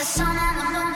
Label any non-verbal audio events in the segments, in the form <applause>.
the sun and the moon.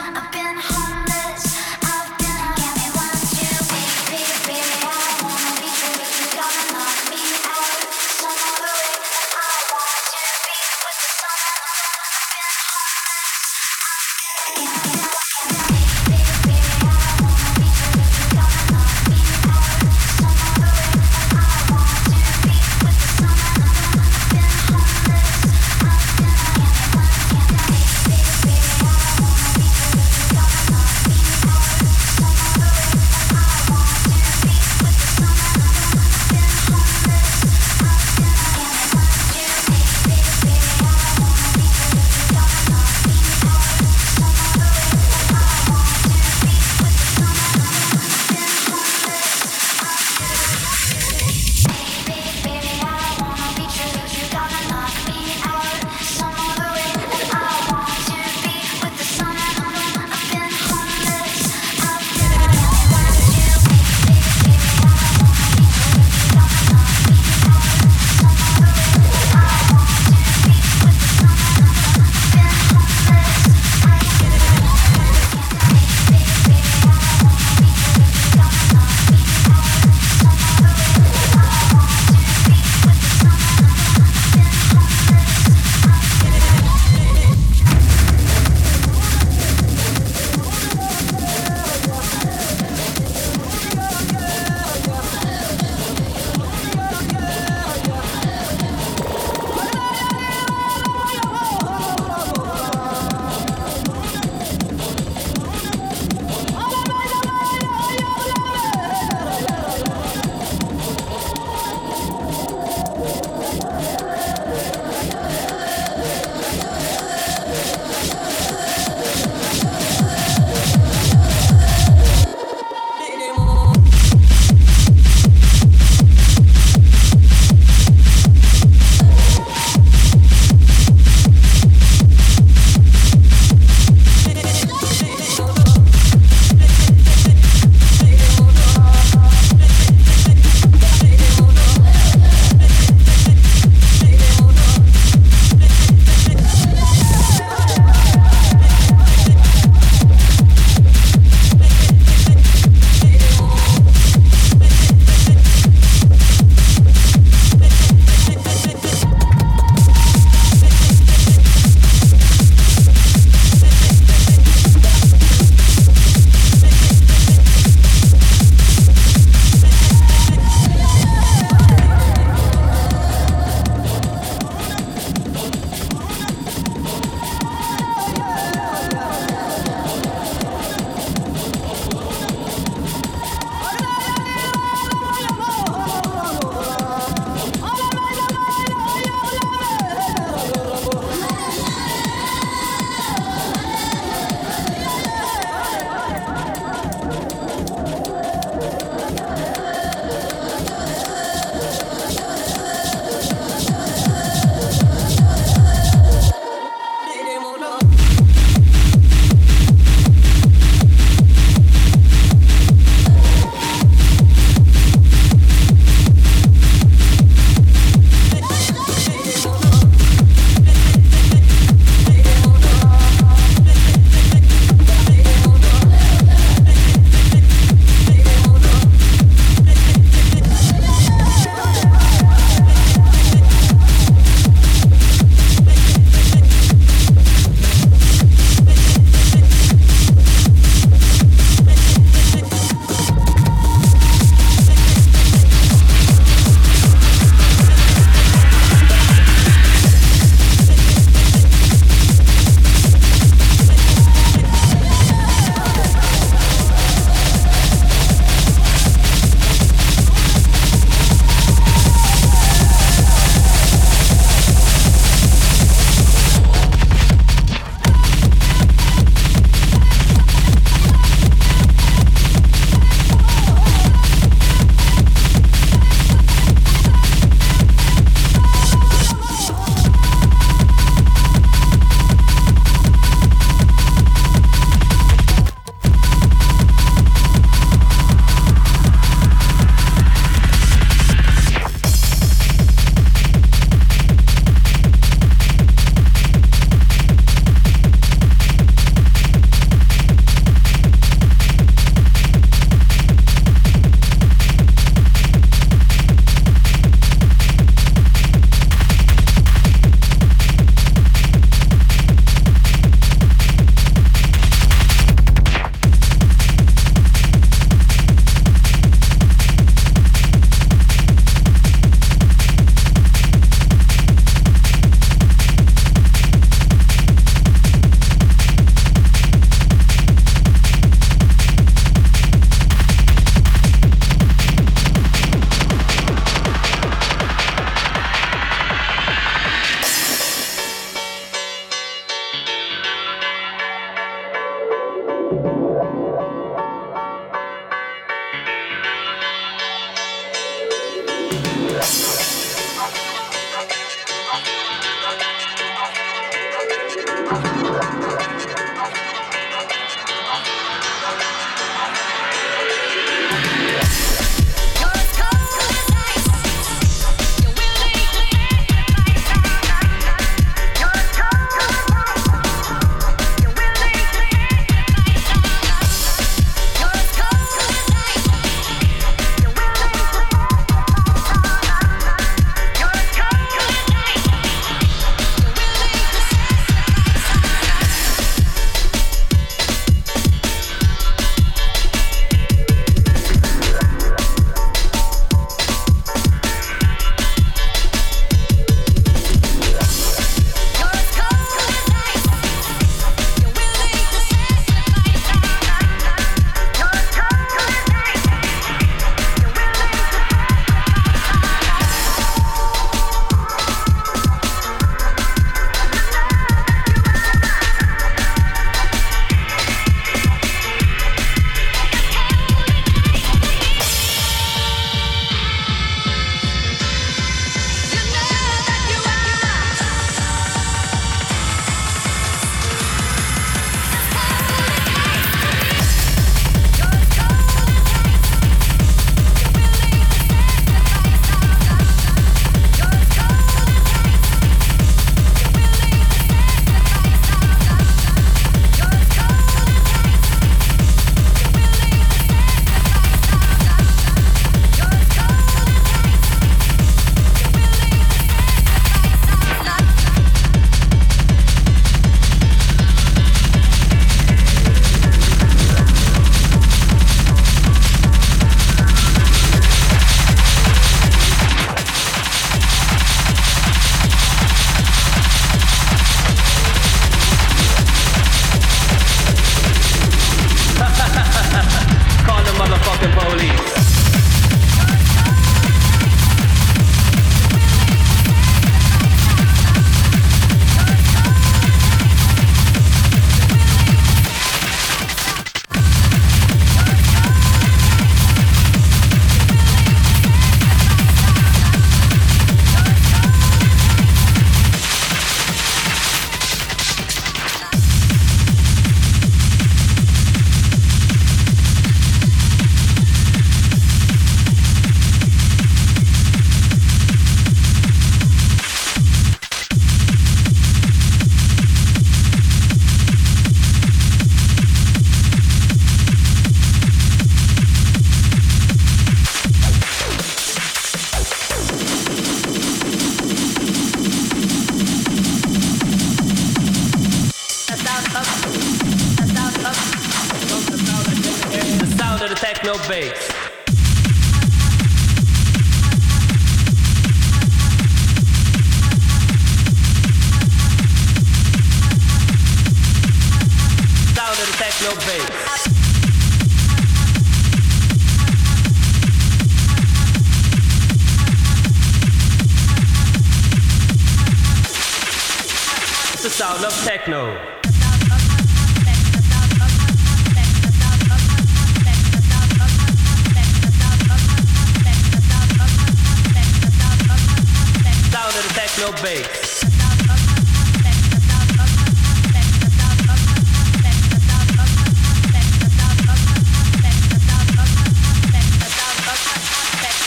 Techno bass.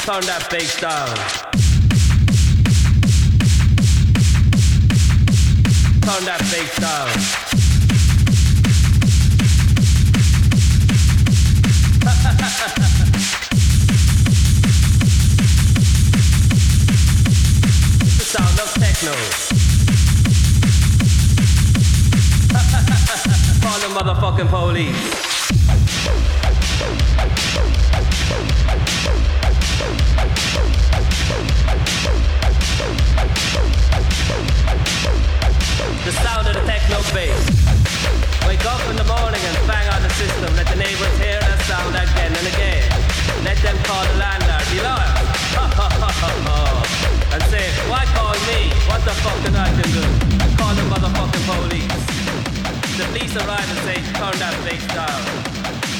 Turn that bass down. Turn that bass down. Motherfucking police. The sound of the techno bass. Wake up in the morning and bang on the system. Let the neighbors hear that sound again and again. Let them call the landlord, be loyal. and say, why call me? What the fuck can I do? Call the motherfucking police. The police arrive and say, turn that bass down.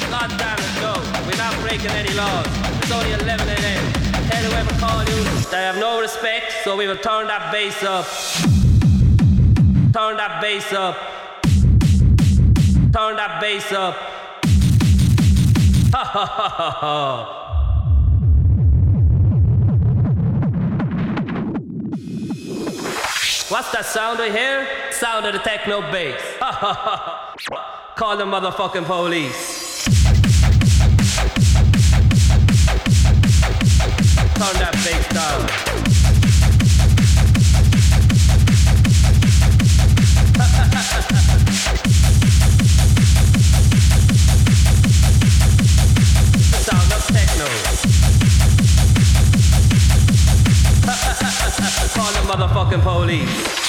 God damn it, no. We're not breaking any laws. It's only 11 a.m. Tell whoever called you, they have no respect, so we will turn that bass up. Turn that bass up. Turn that bass up. Ha ha ha ha ha. What's that sound I hear? Sound of the techno bass. <laughs> Call the motherfucking police. Turn that bass down. Call the motherfucking police.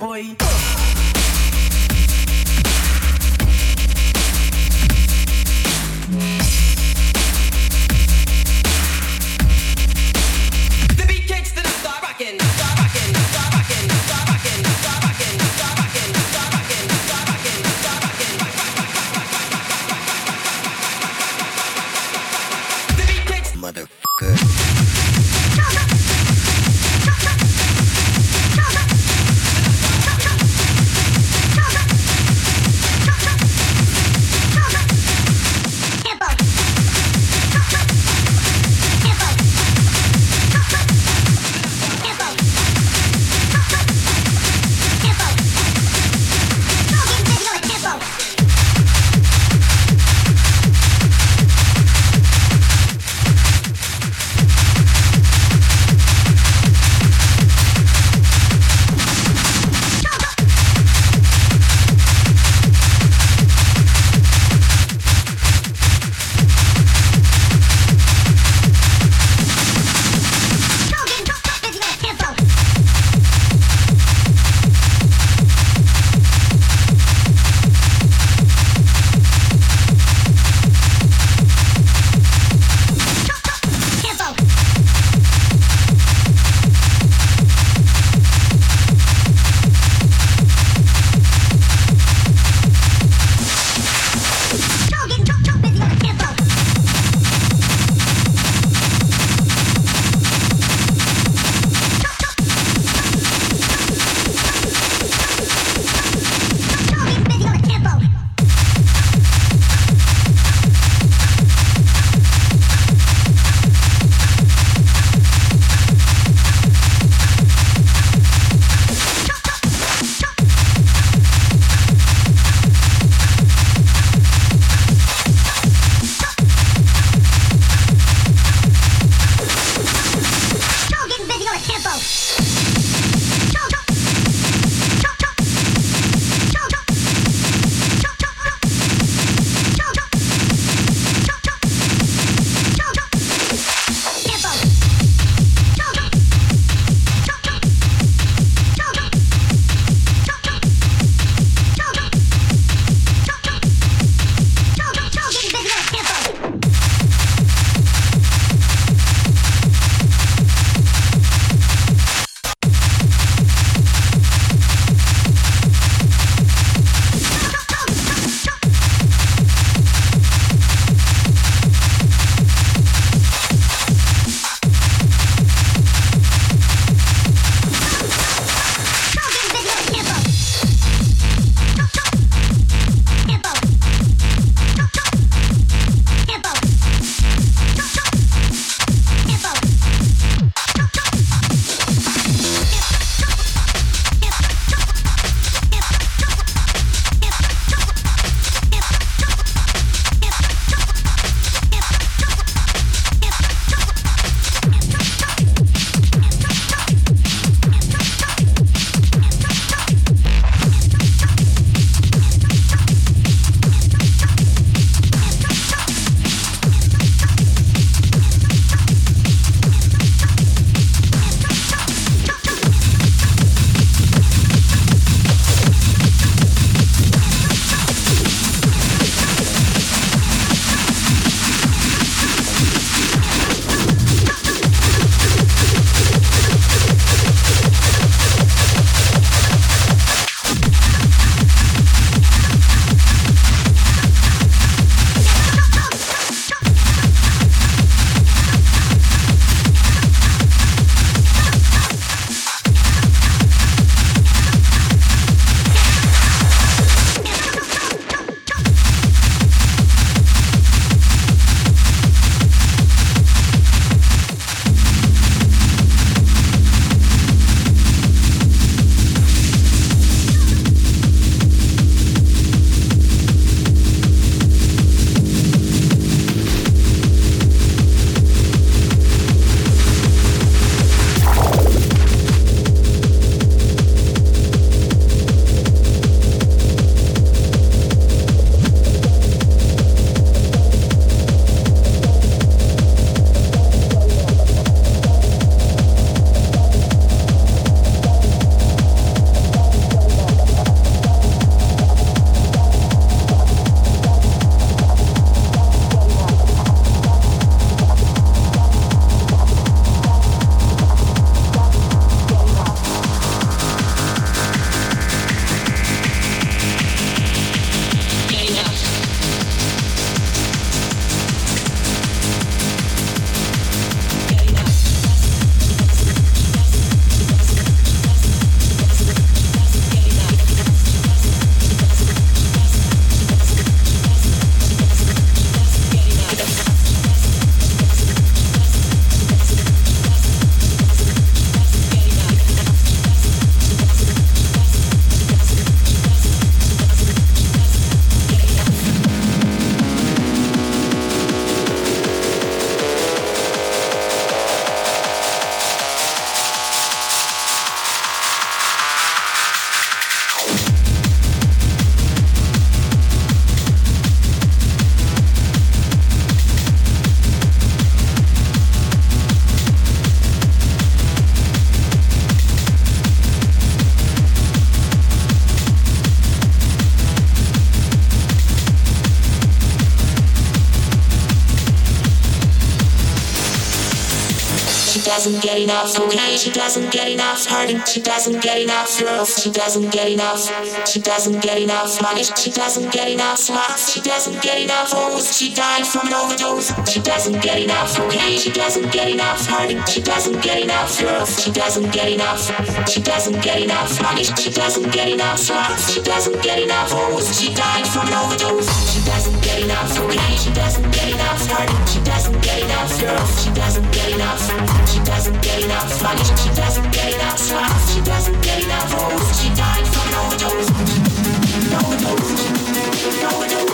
boy. Doesn't get she doesn't get enough. Hurting, she doesn't get enough. Girls, she doesn't get enough. She doesn't get enough money. She doesn't get enough slots. She doesn't get enough hoes. She died from an overdose. She doesn't get enough. Okay, she doesn't get enough. Hurting, she doesn't get enough. Girls, she doesn't get enough. She doesn't get enough money. She doesn't get enough slots. She doesn't get enough hoes. She died from an overdose. She doesn't get enough. Okay, she doesn't get enough. Hurting, she doesn't get enough. Girls, she doesn't get enough. She doesn't get enough money. She doesn't get enough slots. She doesn't get enough hoes. She died from an. Overdose. Overdose. Overdose.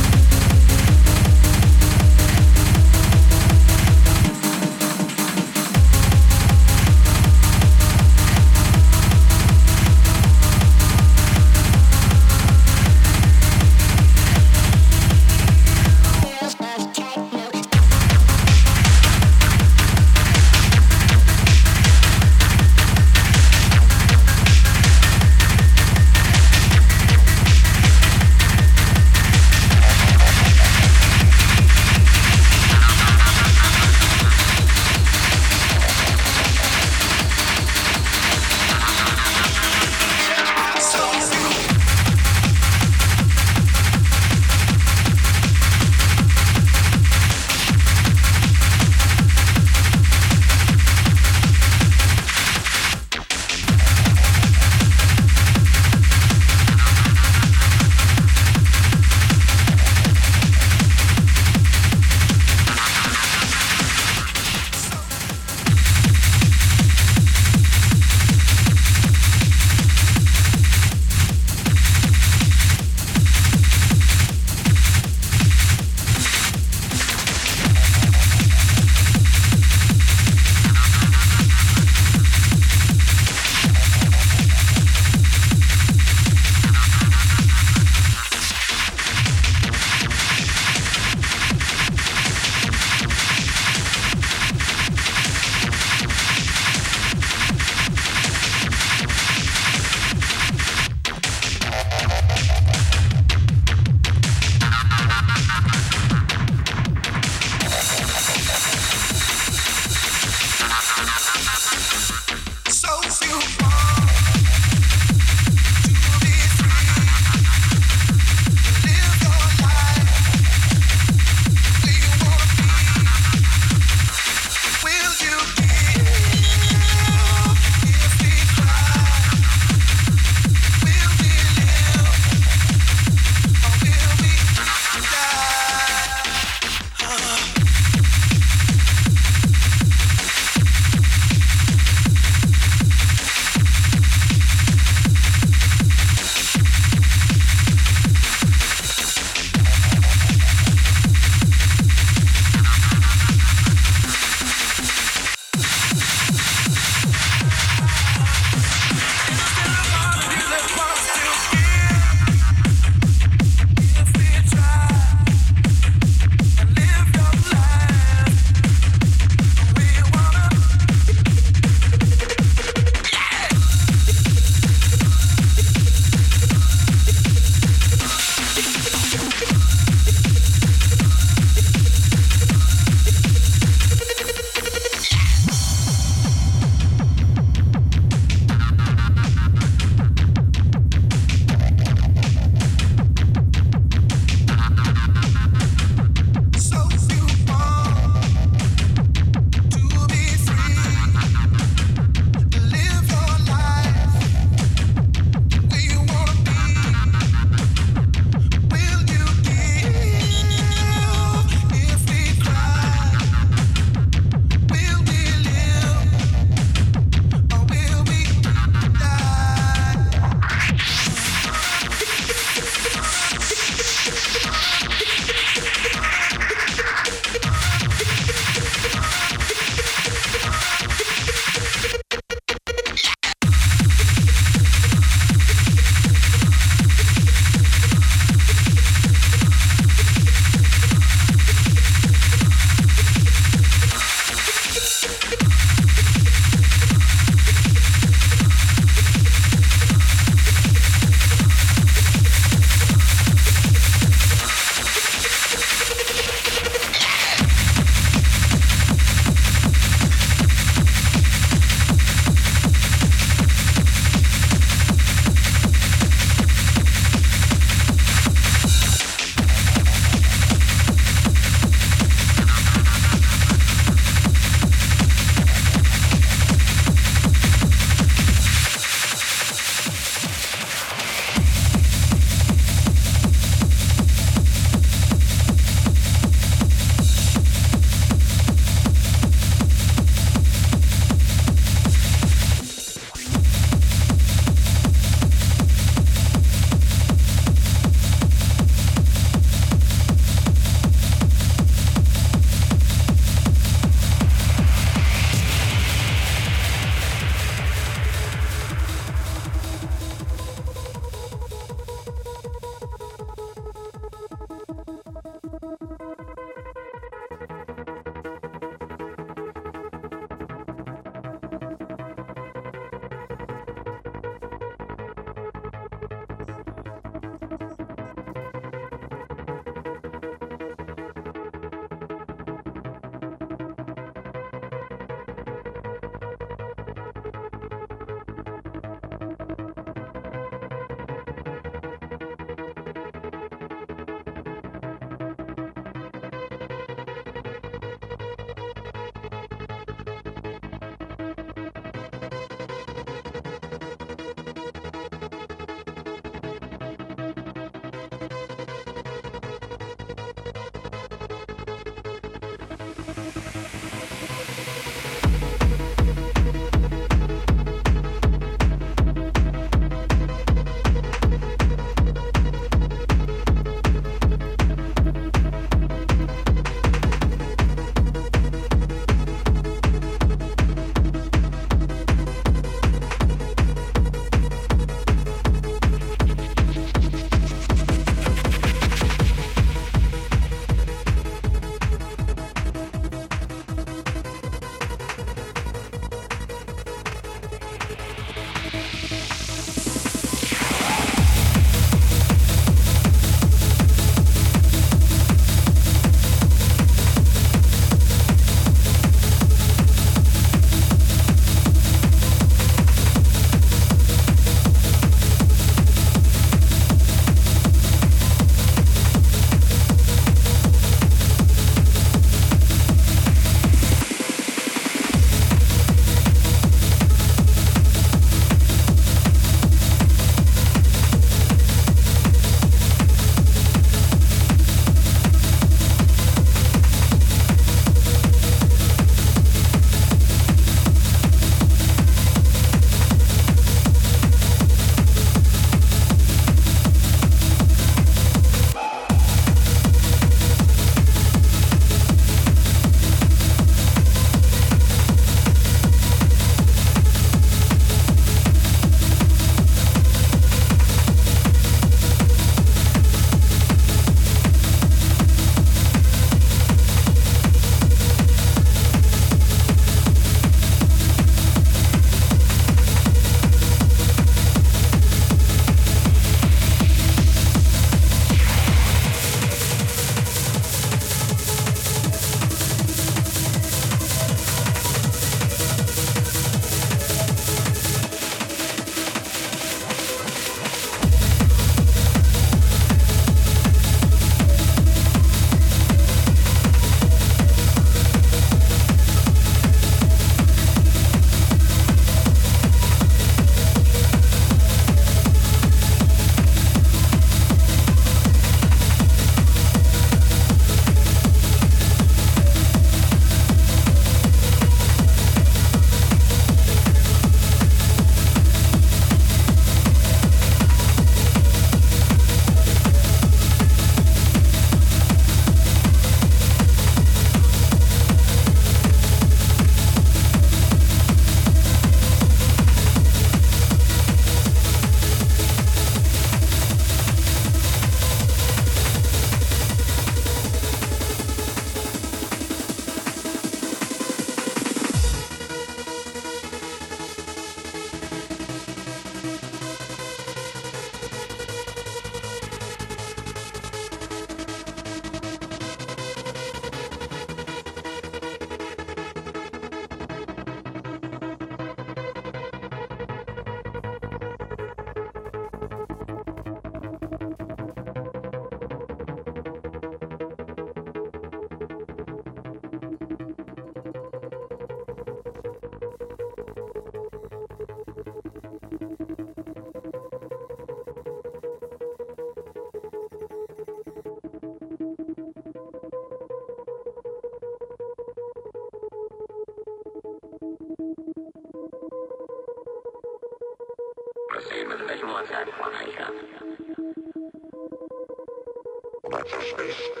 Watch space.